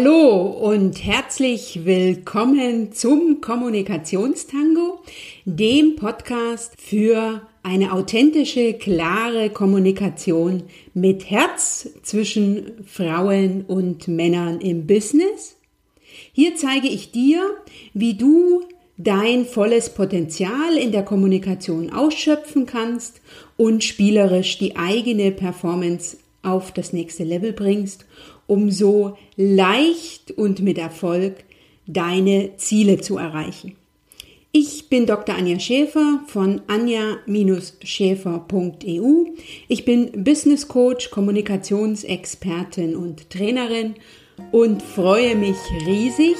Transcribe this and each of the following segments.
Hallo und herzlich willkommen zum Kommunikationstango, dem Podcast für eine authentische, klare Kommunikation mit Herz zwischen Frauen und Männern im Business. Hier zeige ich dir, wie du dein volles Potenzial in der Kommunikation ausschöpfen kannst und spielerisch die eigene Performance auf das nächste Level bringst um so leicht und mit Erfolg deine Ziele zu erreichen. Ich bin Dr. Anja Schäfer von anja-schäfer.eu. Ich bin Business Coach, Kommunikationsexpertin und Trainerin und freue mich riesig,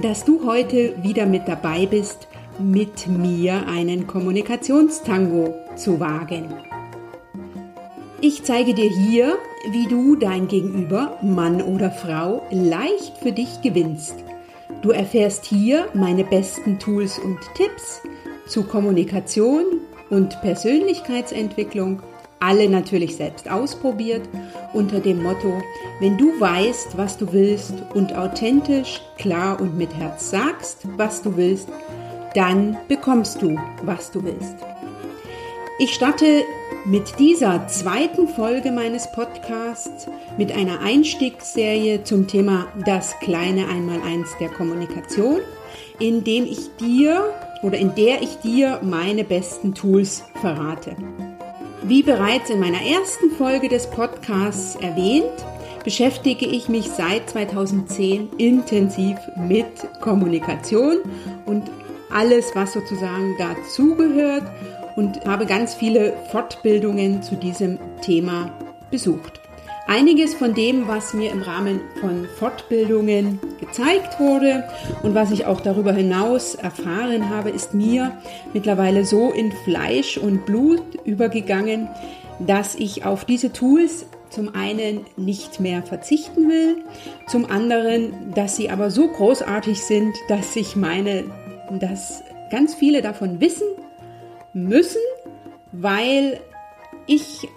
dass du heute wieder mit dabei bist, mit mir einen Kommunikationstango zu wagen. Ich zeige dir hier, wie du dein Gegenüber, Mann oder Frau, leicht für dich gewinnst. Du erfährst hier meine besten Tools und Tipps zu Kommunikation und Persönlichkeitsentwicklung, alle natürlich selbst ausprobiert, unter dem Motto, wenn du weißt, was du willst und authentisch, klar und mit Herz sagst, was du willst, dann bekommst du, was du willst. Ich starte mit dieser zweiten Folge meines Podcasts mit einer Einstiegsserie zum Thema das kleine Einmaleins der Kommunikation, in dem ich dir oder in der ich dir meine besten Tools verrate. Wie bereits in meiner ersten Folge des Podcasts erwähnt, beschäftige ich mich seit 2010 intensiv mit Kommunikation und alles, was sozusagen dazugehört und habe ganz viele Fortbildungen zu diesem Thema besucht. Einiges von dem, was mir im Rahmen von Fortbildungen gezeigt wurde und was ich auch darüber hinaus erfahren habe, ist mir mittlerweile so in Fleisch und Blut übergegangen, dass ich auf diese Tools zum einen nicht mehr verzichten will, zum anderen, dass sie aber so großartig sind, dass ich meine, dass ganz viele davon wissen müssen, weil ich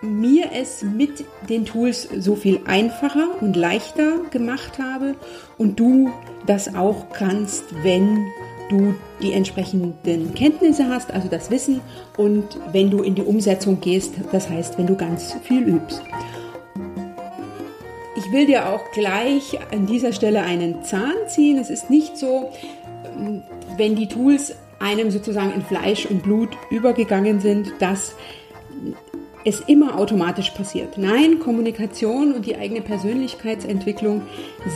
mir es mit den Tools so viel einfacher und leichter gemacht habe und du das auch kannst, wenn du die entsprechenden Kenntnisse hast, also das Wissen und wenn du in die Umsetzung gehst, das heißt, wenn du ganz viel übst. Ich will dir auch gleich an dieser Stelle einen Zahn ziehen. Es ist nicht so, wenn die Tools einem sozusagen in Fleisch und Blut übergegangen sind, dass es immer automatisch passiert. Nein, Kommunikation und die eigene Persönlichkeitsentwicklung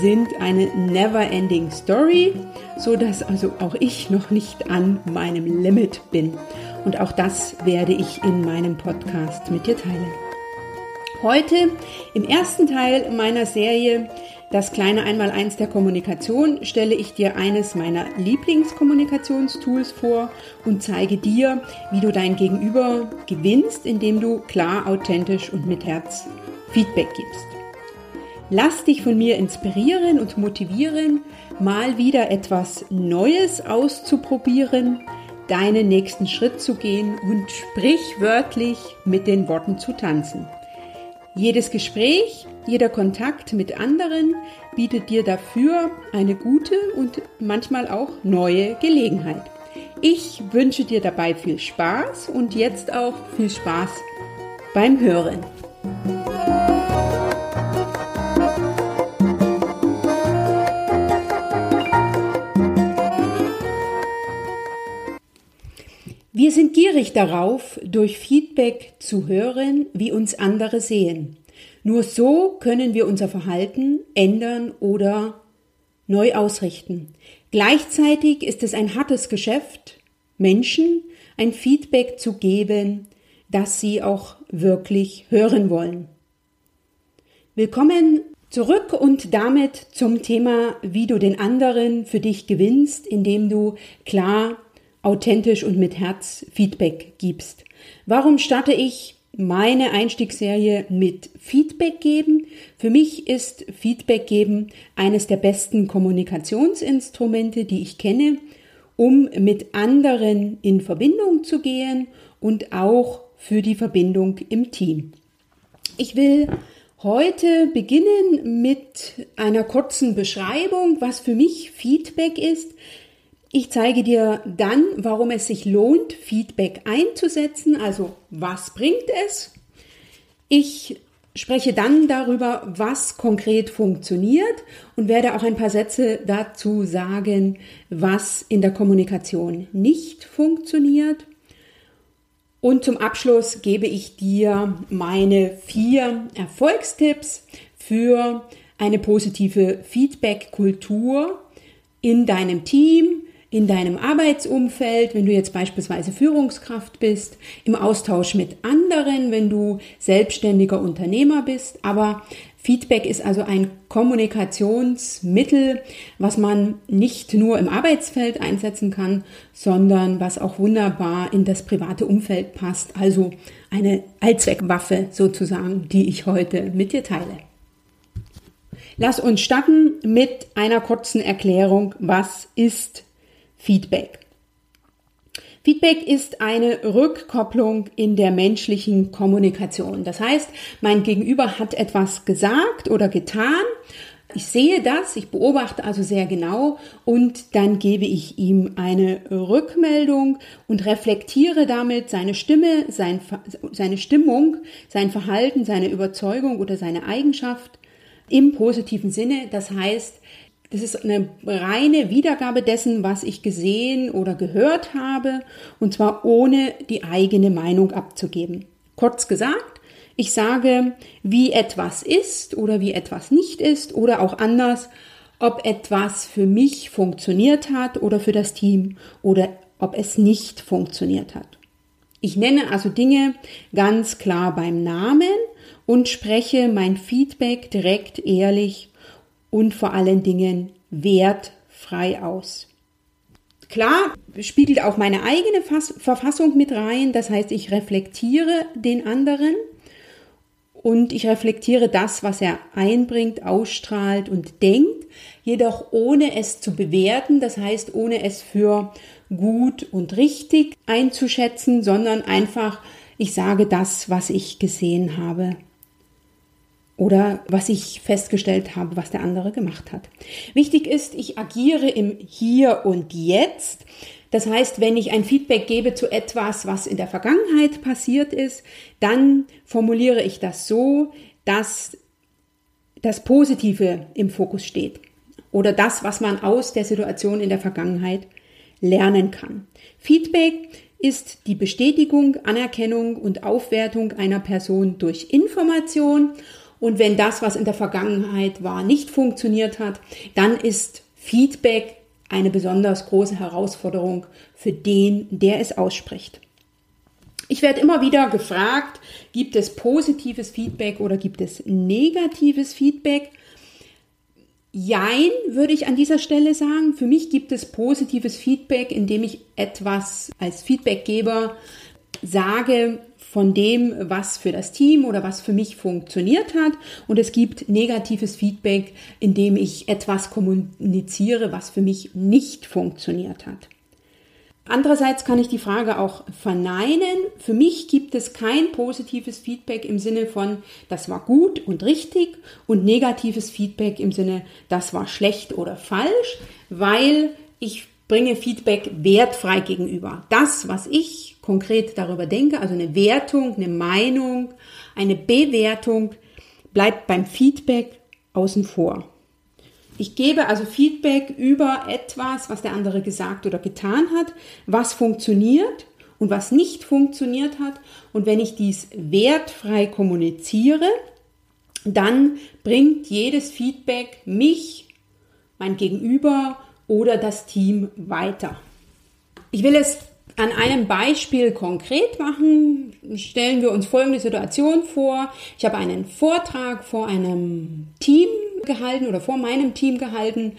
sind eine never-ending Story, so dass also auch ich noch nicht an meinem Limit bin. Und auch das werde ich in meinem Podcast mit dir teilen. Heute im ersten Teil meiner Serie das kleine Einmaleins der Kommunikation stelle ich dir eines meiner Lieblingskommunikationstools vor und zeige dir, wie du dein Gegenüber gewinnst, indem du klar, authentisch und mit Herz Feedback gibst. Lass dich von mir inspirieren und motivieren, mal wieder etwas Neues auszuprobieren, deinen nächsten Schritt zu gehen und sprichwörtlich mit den Worten zu tanzen. Jedes Gespräch, jeder Kontakt mit anderen bietet dir dafür eine gute und manchmal auch neue Gelegenheit. Ich wünsche dir dabei viel Spaß und jetzt auch viel Spaß beim Hören. Wir sind gierig darauf, durch Feedback zu hören, wie uns andere sehen. Nur so können wir unser Verhalten ändern oder neu ausrichten. Gleichzeitig ist es ein hartes Geschäft, Menschen ein Feedback zu geben, das sie auch wirklich hören wollen. Willkommen zurück und damit zum Thema, wie du den anderen für dich gewinnst, indem du klar authentisch und mit Herz Feedback gibst. Warum starte ich meine Einstiegsserie mit Feedback geben? Für mich ist Feedback geben eines der besten Kommunikationsinstrumente, die ich kenne, um mit anderen in Verbindung zu gehen und auch für die Verbindung im Team. Ich will heute beginnen mit einer kurzen Beschreibung, was für mich Feedback ist. Ich zeige dir dann, warum es sich lohnt, Feedback einzusetzen, also was bringt es. Ich spreche dann darüber, was konkret funktioniert und werde auch ein paar Sätze dazu sagen, was in der Kommunikation nicht funktioniert. Und zum Abschluss gebe ich dir meine vier Erfolgstipps für eine positive Feedback-Kultur in deinem Team, in deinem Arbeitsumfeld, wenn du jetzt beispielsweise Führungskraft bist, im Austausch mit anderen, wenn du selbstständiger Unternehmer bist. Aber Feedback ist also ein Kommunikationsmittel, was man nicht nur im Arbeitsfeld einsetzen kann, sondern was auch wunderbar in das private Umfeld passt. Also eine Allzweckwaffe sozusagen, die ich heute mit dir teile. Lass uns starten mit einer kurzen Erklärung, was ist Feedback. Feedback ist eine Rückkopplung in der menschlichen Kommunikation. Das heißt, mein Gegenüber hat etwas gesagt oder getan. Ich sehe das, ich beobachte also sehr genau und dann gebe ich ihm eine Rückmeldung und reflektiere damit seine Stimme, sein, seine Stimmung, sein Verhalten, seine Überzeugung oder seine Eigenschaft im positiven Sinne. Das heißt, das ist eine reine Wiedergabe dessen, was ich gesehen oder gehört habe, und zwar ohne die eigene Meinung abzugeben. Kurz gesagt, ich sage, wie etwas ist oder wie etwas nicht ist oder auch anders, ob etwas für mich funktioniert hat oder für das Team oder ob es nicht funktioniert hat. Ich nenne also Dinge ganz klar beim Namen und spreche mein Feedback direkt, ehrlich und vor allen Dingen wertfrei aus. Klar spiegelt auch meine eigene Verfassung mit rein, das heißt, ich reflektiere den anderen und ich reflektiere das, was er einbringt, ausstrahlt und denkt, jedoch ohne es zu bewerten, das heißt, ohne es für gut und richtig einzuschätzen, sondern einfach, ich sage das, was ich gesehen habe oder was ich festgestellt habe, was der andere gemacht hat. Wichtig ist, ich agiere im Hier und Jetzt. Das heißt, wenn ich ein Feedback gebe zu etwas, was in der Vergangenheit passiert ist, dann formuliere ich das so, dass das Positive im Fokus steht oder das, was man aus der Situation in der Vergangenheit lernen kann. Feedback ist die Bestätigung, Anerkennung und Aufwertung einer Person durch Information und wenn das, was in der Vergangenheit war, nicht funktioniert hat, dann ist Feedback eine besonders große Herausforderung für den, der es ausspricht. Ich werde immer wieder gefragt, gibt es positives Feedback oder gibt es negatives Feedback? Jein, würde ich an dieser Stelle sagen. Für mich gibt es positives Feedback, indem ich etwas als Feedbackgeber sage, von dem, was für das Team oder was für mich funktioniert hat. Und es gibt negatives Feedback, indem ich etwas kommuniziere, was für mich nicht funktioniert hat. Andererseits kann ich die Frage auch verneinen. Für mich gibt es kein positives Feedback im Sinne von, das war gut und richtig und negatives Feedback im Sinne, das war schlecht oder falsch, weil ich bringe Feedback wertfrei gegenüber. Das, was ich konkret darüber denke, also eine Wertung, eine Meinung, eine Bewertung, bleibt beim Feedback außen vor. Ich gebe also Feedback über etwas, was der andere gesagt oder getan hat, was funktioniert und was nicht funktioniert hat. Und wenn ich dies wertfrei kommuniziere, dann bringt jedes Feedback mich, mein Gegenüber oder das Team weiter. Ich will es an einem Beispiel konkret machen. Stellen wir uns folgende Situation vor. Ich habe einen Vortrag vor einem Team gehalten oder vor meinem Team gehalten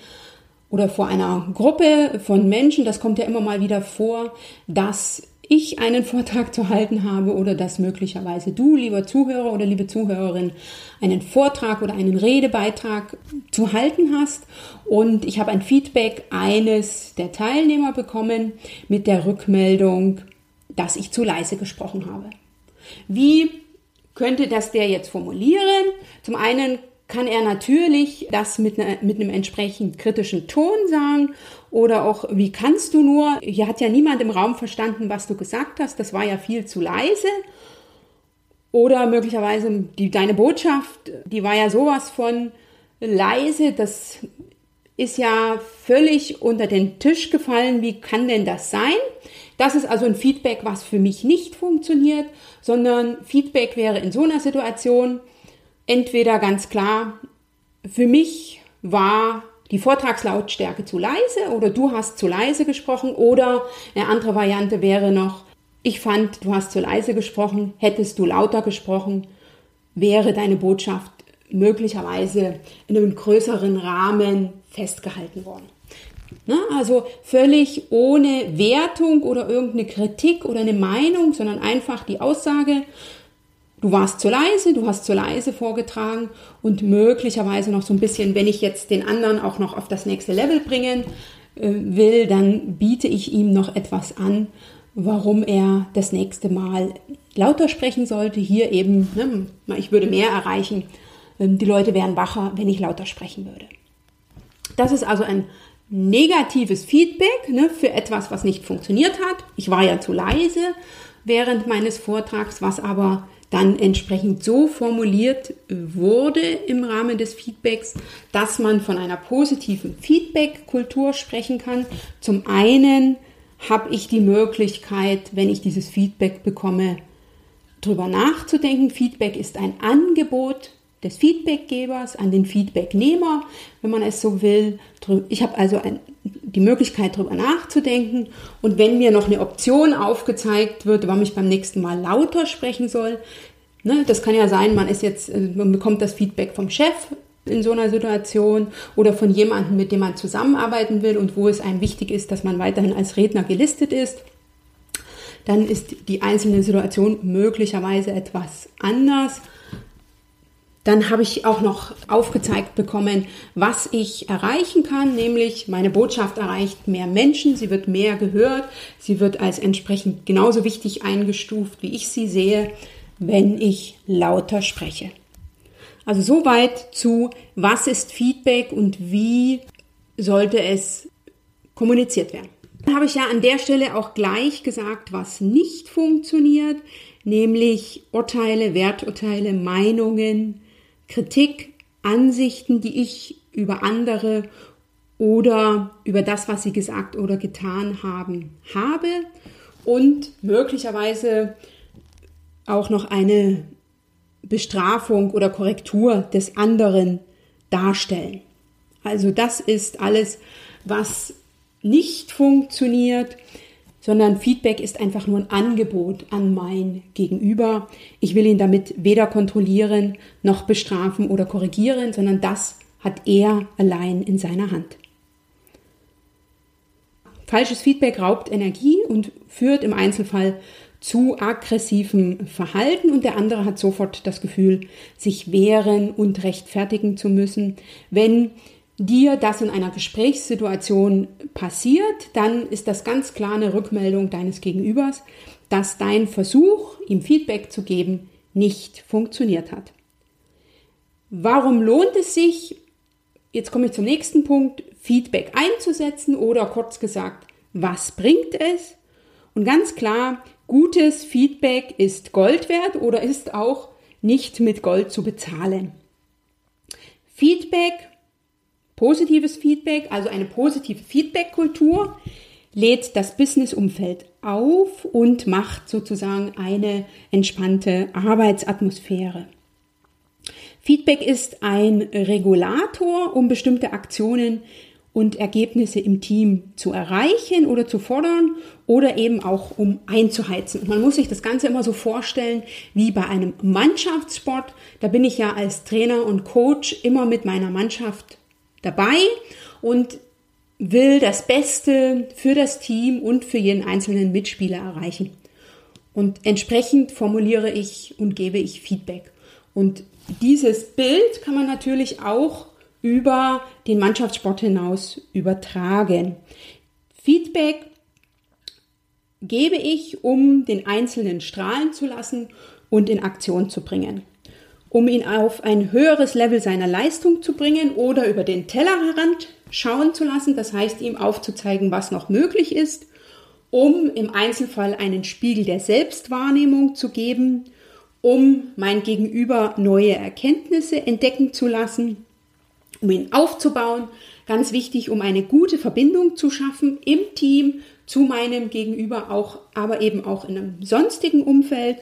oder vor einer Gruppe von Menschen. Das kommt ja immer mal wieder vor, dass ich einen Vortrag zu halten habe oder dass möglicherweise du, lieber Zuhörer oder liebe Zuhörerin, einen Vortrag oder einen Redebeitrag zu halten hast. Und ich habe ein Feedback eines der Teilnehmer bekommen mit der Rückmeldung, dass ich zu leise gesprochen habe. Wie könnte das der jetzt formulieren? Zum einen kann er natürlich das mit, ne, mit einem entsprechend kritischen Ton sagen oder auch, wie kannst du nur? Hier hat ja niemand im Raum verstanden, was du gesagt hast. Das war ja viel zu leise. Oder möglicherweise die, deine Botschaft, die war ja sowas von leise, das ist ja völlig unter den Tisch gefallen. Wie kann denn das sein? Das ist also ein Feedback, was für mich nicht funktioniert, sondern Feedback wäre in so einer Situation entweder ganz klar, für mich war die Vortragslautstärke zu leise oder du hast zu leise gesprochen oder eine andere Variante wäre noch, ich fand, du hast zu leise gesprochen, hättest du lauter gesprochen, wäre deine Botschaft möglicherweise in einem größeren Rahmen festgehalten worden. Na, also völlig ohne Wertung oder irgendeine Kritik oder eine Meinung, sondern einfach die Aussage, du warst zu leise, du hast zu leise vorgetragen und möglicherweise noch so ein bisschen, wenn ich jetzt den anderen auch noch auf das nächste Level bringen äh, will, dann biete ich ihm noch etwas an, warum er das nächste Mal lauter sprechen sollte. Hier eben, ne, ich würde mehr erreichen, ähm, die Leute wären wacher, wenn ich lauter sprechen würde. Das ist also ein negatives Feedback ne, für etwas, was nicht funktioniert hat. Ich war ja zu leise während meines Vortrags, was aber dann entsprechend so formuliert wurde im Rahmen des Feedbacks, dass man von einer positiven Feedback-Kultur sprechen kann. Zum einen habe ich die Möglichkeit, wenn ich dieses Feedback bekomme, drüber nachzudenken. Feedback ist ein Angebot des Feedbackgebers an den Feedbacknehmer, wenn man es so will. Ich habe also ein, die Möglichkeit, darüber nachzudenken. Und wenn mir noch eine Option aufgezeigt wird, warum ich beim nächsten Mal lauter sprechen soll, ne, das kann ja sein, man ist jetzt, äh, man bekommt das Feedback vom Chef in so einer Situation oder von jemandem, mit dem man zusammenarbeiten will und wo es einem wichtig ist, dass man weiterhin als Redner gelistet ist dann ist die einzelne Situation möglicherweise etwas anders. Dann habe ich auch noch aufgezeigt bekommen, was ich erreichen kann, nämlich meine Botschaft erreicht mehr Menschen, sie wird mehr gehört, sie wird als entsprechend genauso wichtig eingestuft, wie ich sie sehe, wenn ich lauter spreche. Also soweit zu, was ist Feedback und wie sollte es kommuniziert werden. Dann habe ich ja an der Stelle auch gleich gesagt, was nicht funktioniert, nämlich Urteile, Werturteile, Meinungen, Kritik, Ansichten, die ich über andere oder über das, was sie gesagt oder getan haben, habe und möglicherweise auch noch eine Bestrafung oder Korrektur des anderen darstellen. Also das ist alles, was nicht funktioniert, sondern Feedback ist einfach nur ein Angebot an mein Gegenüber. Ich will ihn damit weder kontrollieren noch bestrafen oder korrigieren, sondern das hat er allein in seiner Hand. Falsches Feedback raubt Energie und führt im Einzelfall zu aggressivem Verhalten und der andere hat sofort das Gefühl, sich wehren und rechtfertigen zu müssen. Wenn dir das in einer Gesprächssituation passiert, dann ist das ganz klar eine Rückmeldung deines Gegenübers, dass dein Versuch, ihm Feedback zu geben, nicht funktioniert hat. Warum lohnt es sich, jetzt komme ich zum nächsten Punkt, Feedback einzusetzen oder kurz gesagt, was bringt es? Und ganz klar, gutes Feedback ist Gold wert oder ist auch nicht mit Gold zu bezahlen. Feedback Positives Feedback, also eine positive Feedback-Kultur, lädt das Business-Umfeld auf und macht sozusagen eine entspannte Arbeitsatmosphäre. Feedback ist ein Regulator, um bestimmte Aktionen und Ergebnisse im Team zu erreichen oder zu fordern oder eben auch um einzuheizen. Und man muss sich das Ganze immer so vorstellen wie bei einem Mannschaftssport. Da bin ich ja als Trainer und Coach immer mit meiner Mannschaft dabei und will das Beste für das Team und für jeden einzelnen Mitspieler erreichen. Und entsprechend formuliere ich und gebe ich Feedback. Und dieses Bild kann man natürlich auch über den Mannschaftssport hinaus übertragen. Feedback gebe ich, um den Einzelnen strahlen zu lassen und in Aktion zu bringen. Um ihn auf ein höheres Level seiner Leistung zu bringen oder über den Tellerrand schauen zu lassen, das heißt ihm aufzuzeigen, was noch möglich ist, um im Einzelfall einen Spiegel der Selbstwahrnehmung zu geben, um mein Gegenüber neue Erkenntnisse entdecken zu lassen, um ihn aufzubauen, ganz wichtig, um eine gute Verbindung zu schaffen im Team zu meinem Gegenüber, auch, aber eben auch in einem sonstigen Umfeld.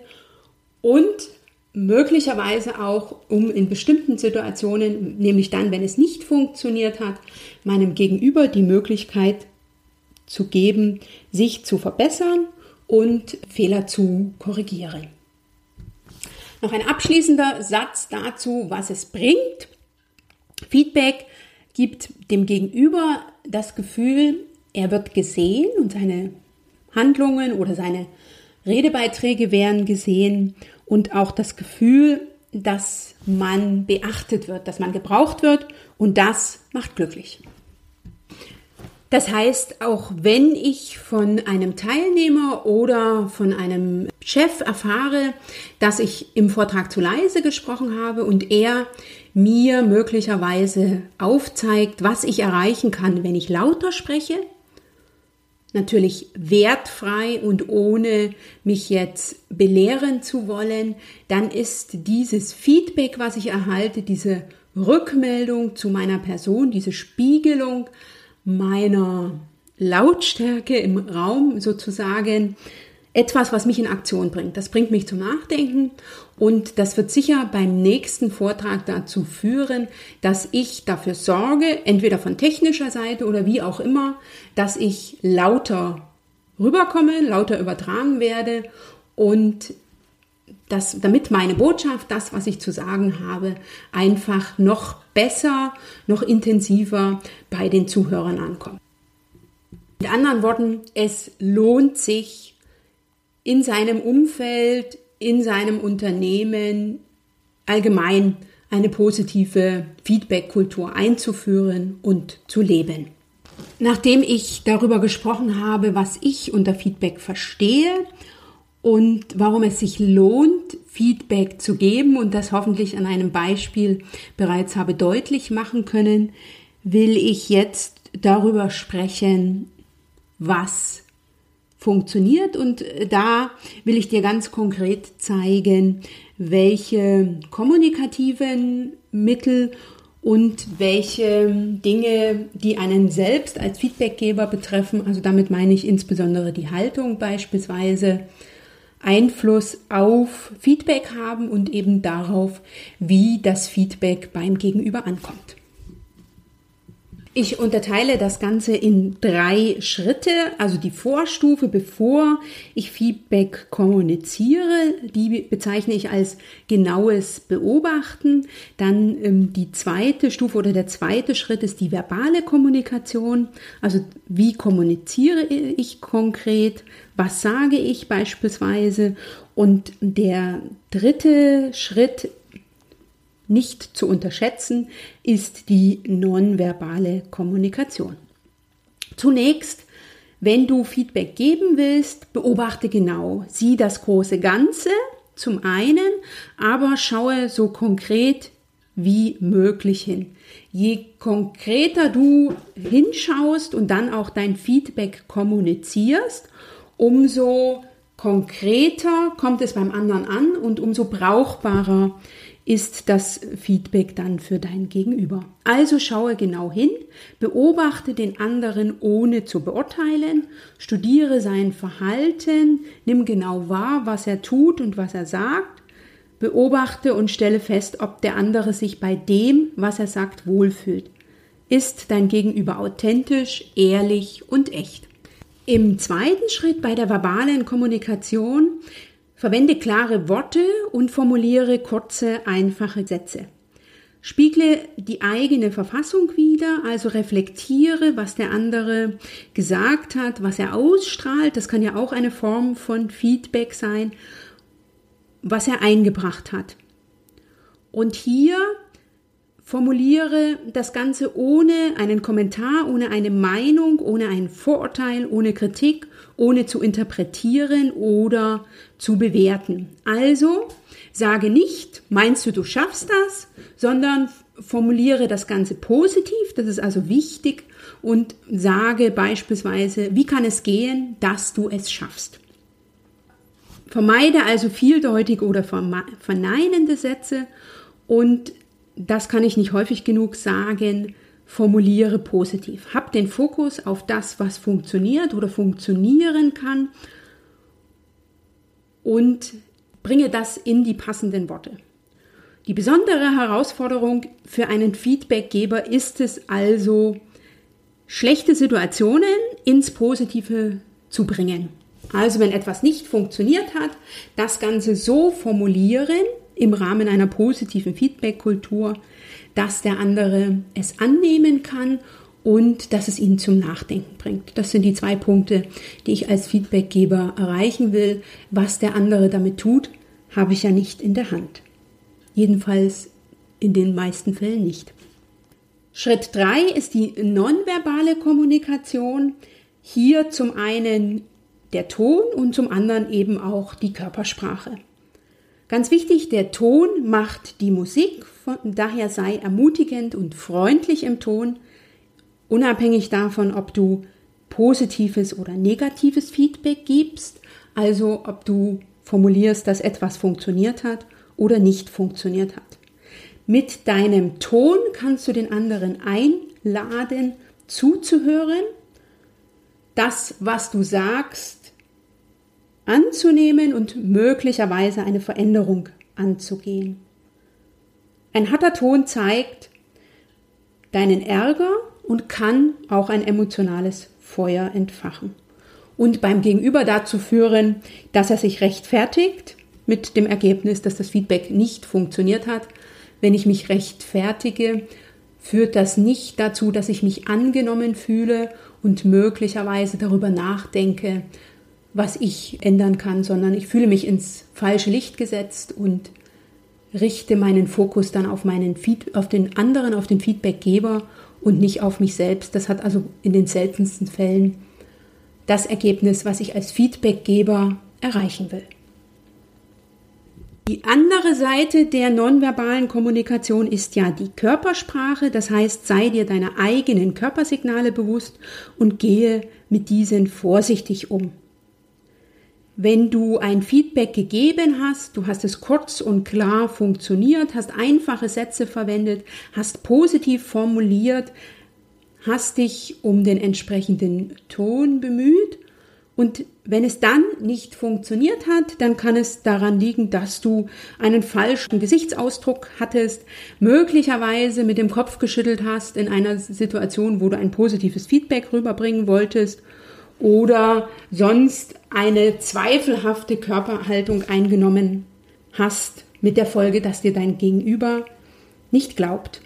Und möglicherweise auch, um in bestimmten Situationen, nämlich dann, wenn es nicht funktioniert hat, meinem Gegenüber die Möglichkeit zu geben, sich zu verbessern und Fehler zu korrigieren. Noch ein abschließender Satz dazu, was es bringt. Feedback gibt dem Gegenüber das Gefühl, er wird gesehen und seine Handlungen oder seine Redebeiträge werden gesehen und auch das Gefühl, dass man beachtet wird, dass man gebraucht wird und das macht glücklich. Das heißt, auch wenn ich von einem Teilnehmer oder von einem Chef erfahre, dass ich im Vortrag zu leise gesprochen habe und er mir möglicherweise aufzeigt, was ich erreichen kann, wenn ich lauter spreche, natürlich wertfrei und ohne mich jetzt belehren zu wollen, dann ist dieses Feedback, was ich erhalte, diese Rückmeldung zu meiner Person, diese Spiegelung meiner Lautstärke im Raum sozusagen etwas, was mich in Aktion bringt. Das bringt mich zum Nachdenken und das wird sicher beim nächsten Vortrag dazu führen, dass ich dafür sorge, entweder von technischer Seite oder wie auch immer, dass ich lauter rüberkomme, lauter übertragen werde und dass, damit meine Botschaft, das, was ich zu sagen habe, einfach noch besser, noch intensiver bei den Zuhörern ankommt. Mit anderen Worten, es lohnt sich, in seinem Umfeld, in seinem Unternehmen allgemein eine positive Feedback-Kultur einzuführen und zu leben. Nachdem ich darüber gesprochen habe, was ich unter Feedback verstehe und warum es sich lohnt, Feedback zu geben und das hoffentlich an einem Beispiel bereits habe deutlich machen können, will ich jetzt darüber sprechen, was funktioniert. Und äh, da will ich dir ganz konkret zeigen, welche kommunikativen Mittel und welche Dinge, die einen selbst als Feedbackgeber betreffen, also damit meine ich insbesondere die Haltung beispielsweise, Einfluss auf Feedback haben und eben darauf, wie das Feedback beim Gegenüber ankommt. Ich unterteile das Ganze in drei Schritte, also die Vorstufe, bevor ich Feedback kommuniziere, die bezeichne ich als genaues Beobachten. Dann ähm, die zweite Stufe oder der zweite Schritt ist die verbale Kommunikation, also wie kommuniziere ich konkret, was sage ich beispielsweise. Und der dritte Schritt nicht zu unterschätzen ist die nonverbale Kommunikation. Zunächst, wenn du Feedback geben willst, beobachte genau, sieh das große Ganze zum einen, aber schaue so konkret wie möglich hin. Je konkreter du hinschaust und dann auch dein Feedback kommunizierst, umso konkreter kommt es beim anderen an und umso brauchbarer ist das Feedback dann für dein Gegenüber. Also schaue genau hin, beobachte den anderen ohne zu beurteilen, studiere sein Verhalten, nimm genau wahr, was er tut und was er sagt, beobachte und stelle fest, ob der andere sich bei dem, was er sagt, wohlfühlt. Ist dein Gegenüber authentisch, ehrlich und echt? Im zweiten Schritt bei der verbalen Kommunikation Verwende klare Worte und formuliere kurze, einfache Sätze. Spiegle die eigene Verfassung wider, also reflektiere, was der andere gesagt hat, was er ausstrahlt. Das kann ja auch eine Form von Feedback sein, was er eingebracht hat. Und hier Formuliere das Ganze ohne einen Kommentar, ohne eine Meinung, ohne ein Vorurteil, ohne Kritik, ohne zu interpretieren oder zu bewerten. Also sage nicht, meinst du, du schaffst das, sondern formuliere das Ganze positiv, das ist also wichtig, und sage beispielsweise, wie kann es gehen, dass du es schaffst. Vermeide also vieldeutige oder verneinende Sätze und das kann ich nicht häufig genug sagen, formuliere positiv. Hab den Fokus auf das, was funktioniert oder funktionieren kann und bringe das in die passenden Worte. Die besondere Herausforderung für einen Feedbackgeber ist es also, schlechte Situationen ins Positive zu bringen. Also wenn etwas nicht funktioniert hat, das Ganze so formulieren im Rahmen einer positiven Feedback-Kultur, dass der andere es annehmen kann und dass es ihn zum Nachdenken bringt. Das sind die zwei Punkte, die ich als Feedbackgeber erreichen will. Was der andere damit tut, habe ich ja nicht in der Hand. Jedenfalls in den meisten Fällen nicht. Schritt drei ist die nonverbale Kommunikation. Hier zum einen der Ton und zum anderen eben auch die Körpersprache. Ganz wichtig, der Ton macht die Musik, von daher sei ermutigend und freundlich im Ton, unabhängig davon, ob du positives oder negatives Feedback gibst, also ob du formulierst, dass etwas funktioniert hat oder nicht funktioniert hat. Mit deinem Ton kannst du den anderen einladen, zuzuhören, das, was du sagst, anzunehmen und möglicherweise eine Veränderung anzugehen. Ein harter Ton zeigt deinen Ärger und kann auch ein emotionales Feuer entfachen. Und beim Gegenüber dazu führen, dass er sich rechtfertigt mit dem Ergebnis, dass das Feedback nicht funktioniert hat. Wenn ich mich rechtfertige, führt das nicht dazu, dass ich mich angenommen fühle und möglicherweise darüber nachdenke, was ich ändern kann, sondern ich fühle mich ins falsche Licht gesetzt und richte meinen Fokus dann auf meinen Feed, auf den anderen, auf den Feedbackgeber und nicht auf mich selbst. Das hat also in den seltensten Fällen das Ergebnis, was ich als Feedbackgeber erreichen will. Die andere Seite der nonverbalen Kommunikation ist ja die Körpersprache, das heißt, sei dir deiner eigenen Körpersignale bewusst und gehe mit diesen vorsichtig um. Wenn du ein Feedback gegeben hast, du hast es kurz und klar funktioniert, hast einfache Sätze verwendet, hast positiv formuliert, hast dich um den entsprechenden Ton bemüht und wenn es dann nicht funktioniert hat, dann kann es daran liegen, dass du einen falschen Gesichtsausdruck hattest, möglicherweise mit dem Kopf geschüttelt hast in einer Situation, wo du ein positives Feedback rüberbringen wolltest oder sonst eine zweifelhafte Körperhaltung eingenommen hast, mit der Folge, dass dir dein Gegenüber nicht glaubt.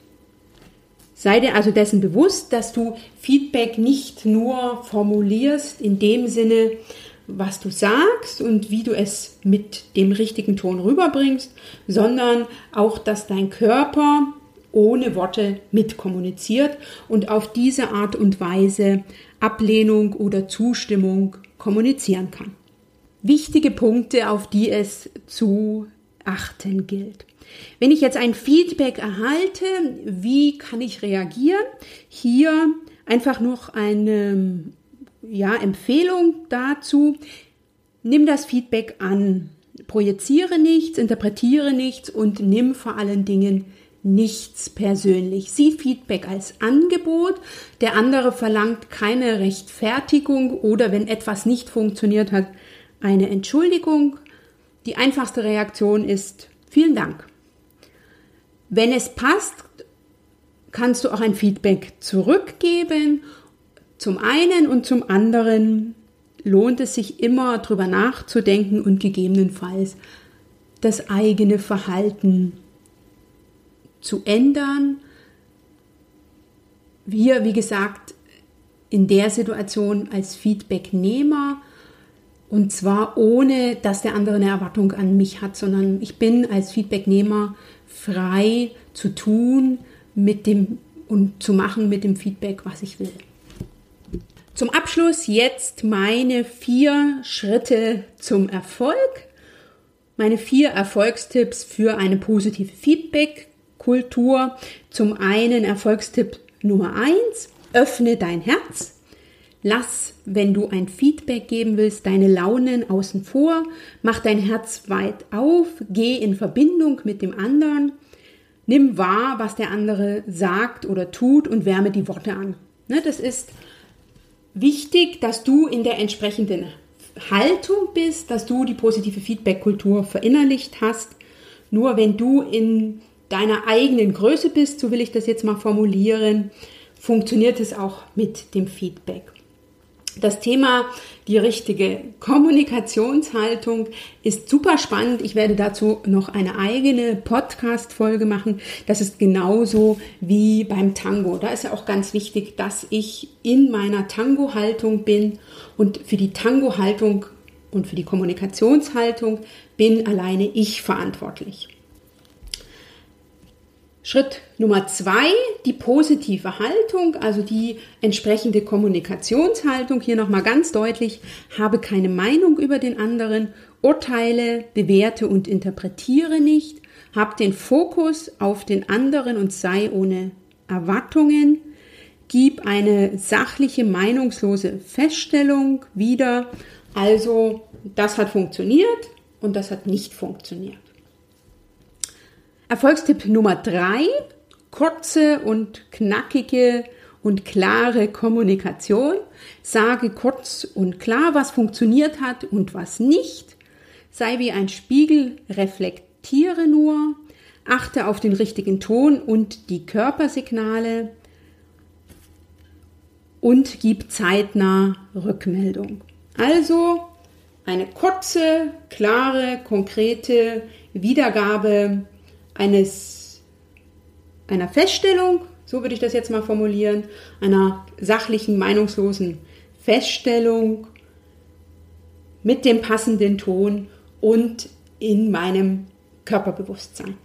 Sei dir also dessen bewusst, dass du Feedback nicht nur formulierst in dem Sinne, was du sagst und wie du es mit dem richtigen Ton rüberbringst, sondern auch, dass dein Körper ohne Worte mitkommuniziert und auf diese Art und Weise Ablehnung oder Zustimmung kommunizieren kann. Wichtige Punkte, auf die es zu achten gilt. Wenn ich jetzt ein Feedback erhalte, wie kann ich reagieren? Hier einfach noch eine ja, Empfehlung dazu. Nimm das Feedback an. Projiziere nichts, interpretiere nichts und nimm vor allen Dingen nichts persönlich. Sieh Feedback als Angebot. Der andere verlangt keine Rechtfertigung oder wenn etwas nicht funktioniert hat, eine Entschuldigung. Die einfachste Reaktion ist vielen Dank. Wenn es passt, kannst du auch ein Feedback zurückgeben. Zum einen und zum anderen lohnt es sich immer darüber nachzudenken und gegebenenfalls das eigene Verhalten zu ändern. Wir, wie gesagt, in der Situation als Feedbacknehmer und zwar ohne, dass der andere eine Erwartung an mich hat, sondern ich bin als Feedbacknehmer frei zu tun, mit dem und zu machen mit dem Feedback, was ich will. Zum Abschluss jetzt meine vier Schritte zum Erfolg. Meine vier Erfolgstipps für eine positive Feedback-Kultur. Zum einen Erfolgstipp Nummer eins: öffne dein Herz. Lass, wenn du ein Feedback geben willst, deine Launen außen vor. Mach dein Herz weit auf. Geh in Verbindung mit dem anderen. Nimm wahr, was der andere sagt oder tut und wärme die Worte an. Ne, das ist wichtig, dass du in der entsprechenden Haltung bist, dass du die positive Feedback-Kultur verinnerlicht hast. Nur wenn du in deiner eigenen Größe bist, so will ich das jetzt mal formulieren, funktioniert es auch mit dem Feedback. Das Thema die richtige Kommunikationshaltung ist super spannend. Ich werde dazu noch eine eigene Podcast-Folge machen. Das ist genauso wie beim Tango. Da ist ja auch ganz wichtig, dass ich in meiner Tango-Haltung bin und für die Tango-Haltung und für die Kommunikationshaltung bin alleine ich verantwortlich. Schritt Nummer zwei, die positive Haltung, also die entsprechende Kommunikationshaltung. Hier nochmal ganz deutlich, habe keine Meinung über den anderen, urteile, bewerte und interpretiere nicht, hab den Fokus auf den anderen und sei ohne Erwartungen, gib eine sachliche, meinungslose Feststellung wieder. Also, das hat funktioniert und das hat nicht funktioniert. Erfolgstipp Nummer drei, kurze und knackige und klare Kommunikation. Sage kurz und klar, was funktioniert hat und was nicht. Sei wie ein Spiegel, reflektiere nur. Achte auf den richtigen Ton und die Körpersignale und gib zeitnah Rückmeldung. Also eine kurze, klare, konkrete Wiedergabe eines, einer Feststellung, so würde ich das jetzt mal formulieren, einer sachlichen, meinungslosen Feststellung mit dem passenden Ton und in meinem Körperbewusstsein.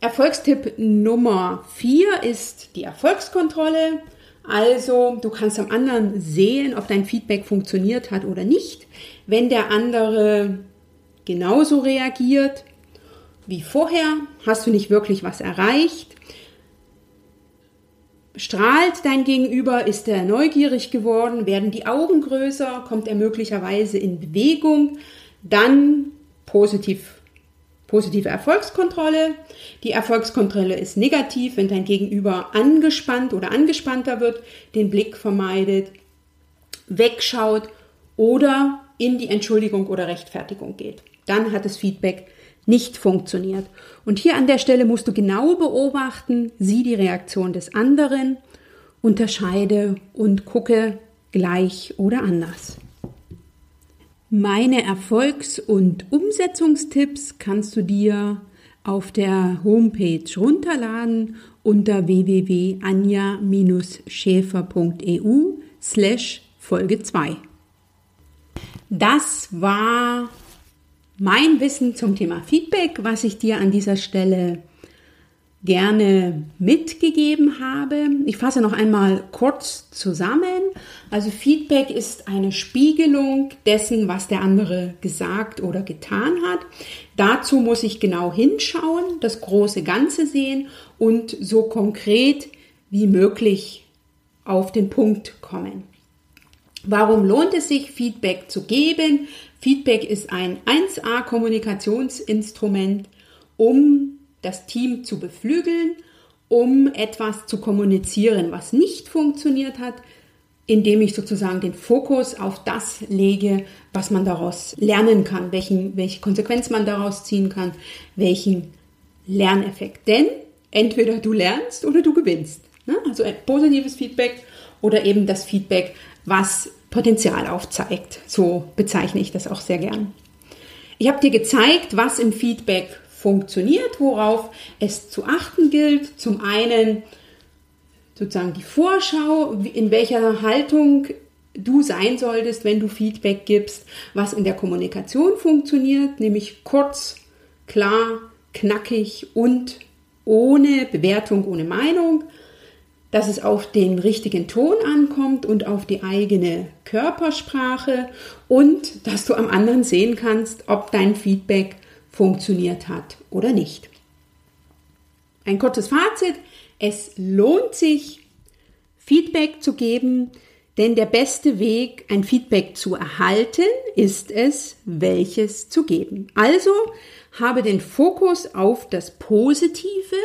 Erfolgstipp Nummer 4 ist die Erfolgskontrolle. Also du kannst am anderen sehen, ob dein Feedback funktioniert hat oder nicht. Wenn der andere genauso reagiert, wie vorher? Hast du nicht wirklich was erreicht? Strahlt dein Gegenüber? Ist er neugierig geworden? Werden die Augen größer? Kommt er möglicherweise in Bewegung? Dann positiv, positive Erfolgskontrolle. Die Erfolgskontrolle ist negativ, wenn dein Gegenüber angespannt oder angespannter wird, den Blick vermeidet, wegschaut oder in die Entschuldigung oder Rechtfertigung geht. Dann hat das Feedback nicht funktioniert. Und hier an der Stelle musst du genau beobachten, sieh die Reaktion des anderen, unterscheide und gucke gleich oder anders. Meine Erfolgs- und Umsetzungstipps kannst du dir auf der Homepage runterladen unter www.anja-schäfer.eu slash Folge 2. Das war mein Wissen zum Thema Feedback, was ich dir an dieser Stelle gerne mitgegeben habe. Ich fasse noch einmal kurz zusammen. Also Feedback ist eine Spiegelung dessen, was der andere gesagt oder getan hat. Dazu muss ich genau hinschauen, das große Ganze sehen und so konkret wie möglich auf den Punkt kommen. Warum lohnt es sich, Feedback zu geben? Feedback ist ein 1A-Kommunikationsinstrument, um das Team zu beflügeln, um etwas zu kommunizieren, was nicht funktioniert hat, indem ich sozusagen den Fokus auf das lege, was man daraus lernen kann, welchen, welche Konsequenz man daraus ziehen kann, welchen Lerneffekt. Denn entweder du lernst oder du gewinnst. Ne? Also positives Feedback oder eben das Feedback, was Potenzial aufzeigt. So bezeichne ich das auch sehr gern. Ich habe dir gezeigt, was im Feedback funktioniert, worauf es zu achten gilt. Zum einen sozusagen die Vorschau, in welcher Haltung du sein solltest, wenn du Feedback gibst, was in der Kommunikation funktioniert, nämlich kurz, klar, knackig und ohne Bewertung, ohne Meinung, dass es auf den richtigen Ton ankommt und auf die eigene Körpersprache und dass du am anderen sehen kannst, ob dein Feedback funktioniert hat oder nicht. Ein kurzes Fazit. Es lohnt sich, Feedback zu geben, denn der beste Weg, ein Feedback zu erhalten, ist es, welches zu geben. Also habe den Fokus auf das Positive,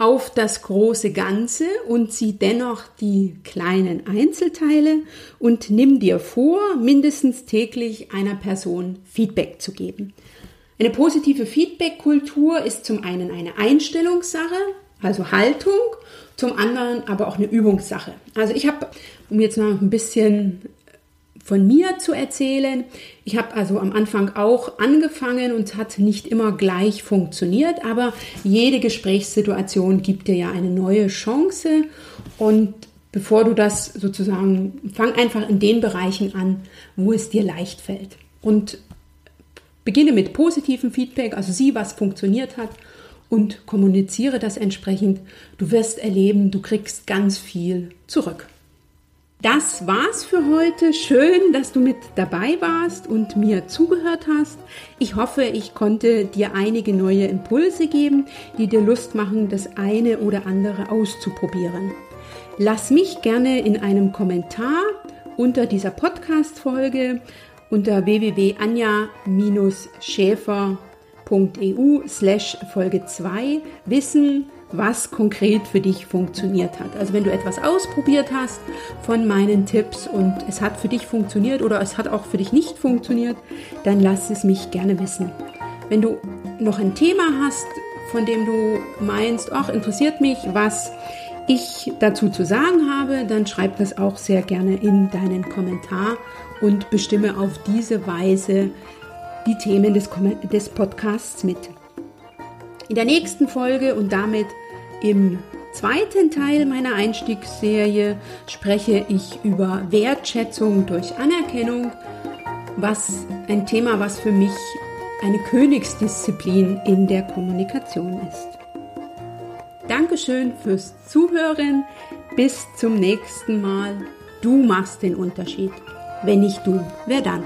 auf das große Ganze und sieh dennoch die kleinen Einzelteile und nimm dir vor, mindestens täglich einer Person Feedback zu geben. Eine positive Feedback-Kultur ist zum einen eine Einstellungssache, also Haltung, zum anderen aber auch eine Übungssache. Also ich habe, um jetzt noch ein bisschen von mir zu erzählen, ich habe also am Anfang auch angefangen und es hat nicht immer gleich funktioniert, aber jede Gesprächssituation gibt dir ja eine neue Chance und bevor du das sozusagen, fang einfach in den Bereichen an, wo es dir leicht fällt. Und beginne mit positivem Feedback, also sieh, was funktioniert hat und kommuniziere das entsprechend. Du wirst erleben, du kriegst ganz viel zurück. Das war's für heute. Schön, dass du mit dabei warst und mir zugehört hast. Ich hoffe, ich konnte dir einige neue Impulse geben, die dir Lust machen, das eine oder andere auszuprobieren. Lass mich gerne in einem Kommentar unter dieser Podcast-Folge unter www.anja-schäfer.eu slash Folge 2 wissen, was konkret für dich funktioniert hat. Also wenn du etwas ausprobiert hast von meinen Tipps und es hat für dich funktioniert oder es hat auch für dich nicht funktioniert, dann lass es mich gerne wissen. Wenn du noch ein Thema hast, von dem du meinst, ach, interessiert mich, was ich dazu zu sagen habe, dann schreib das auch sehr gerne in deinen Kommentar und bestimme auf diese Weise die Themen des, des Podcasts mit. In der nächsten Folge und damit im zweiten Teil meiner Einstiegsserie spreche ich über Wertschätzung durch Anerkennung, was ein Thema, was für mich eine Königsdisziplin in der Kommunikation ist. Dankeschön fürs Zuhören. Bis zum nächsten Mal. Du machst den Unterschied. Wenn nicht du, wer dann?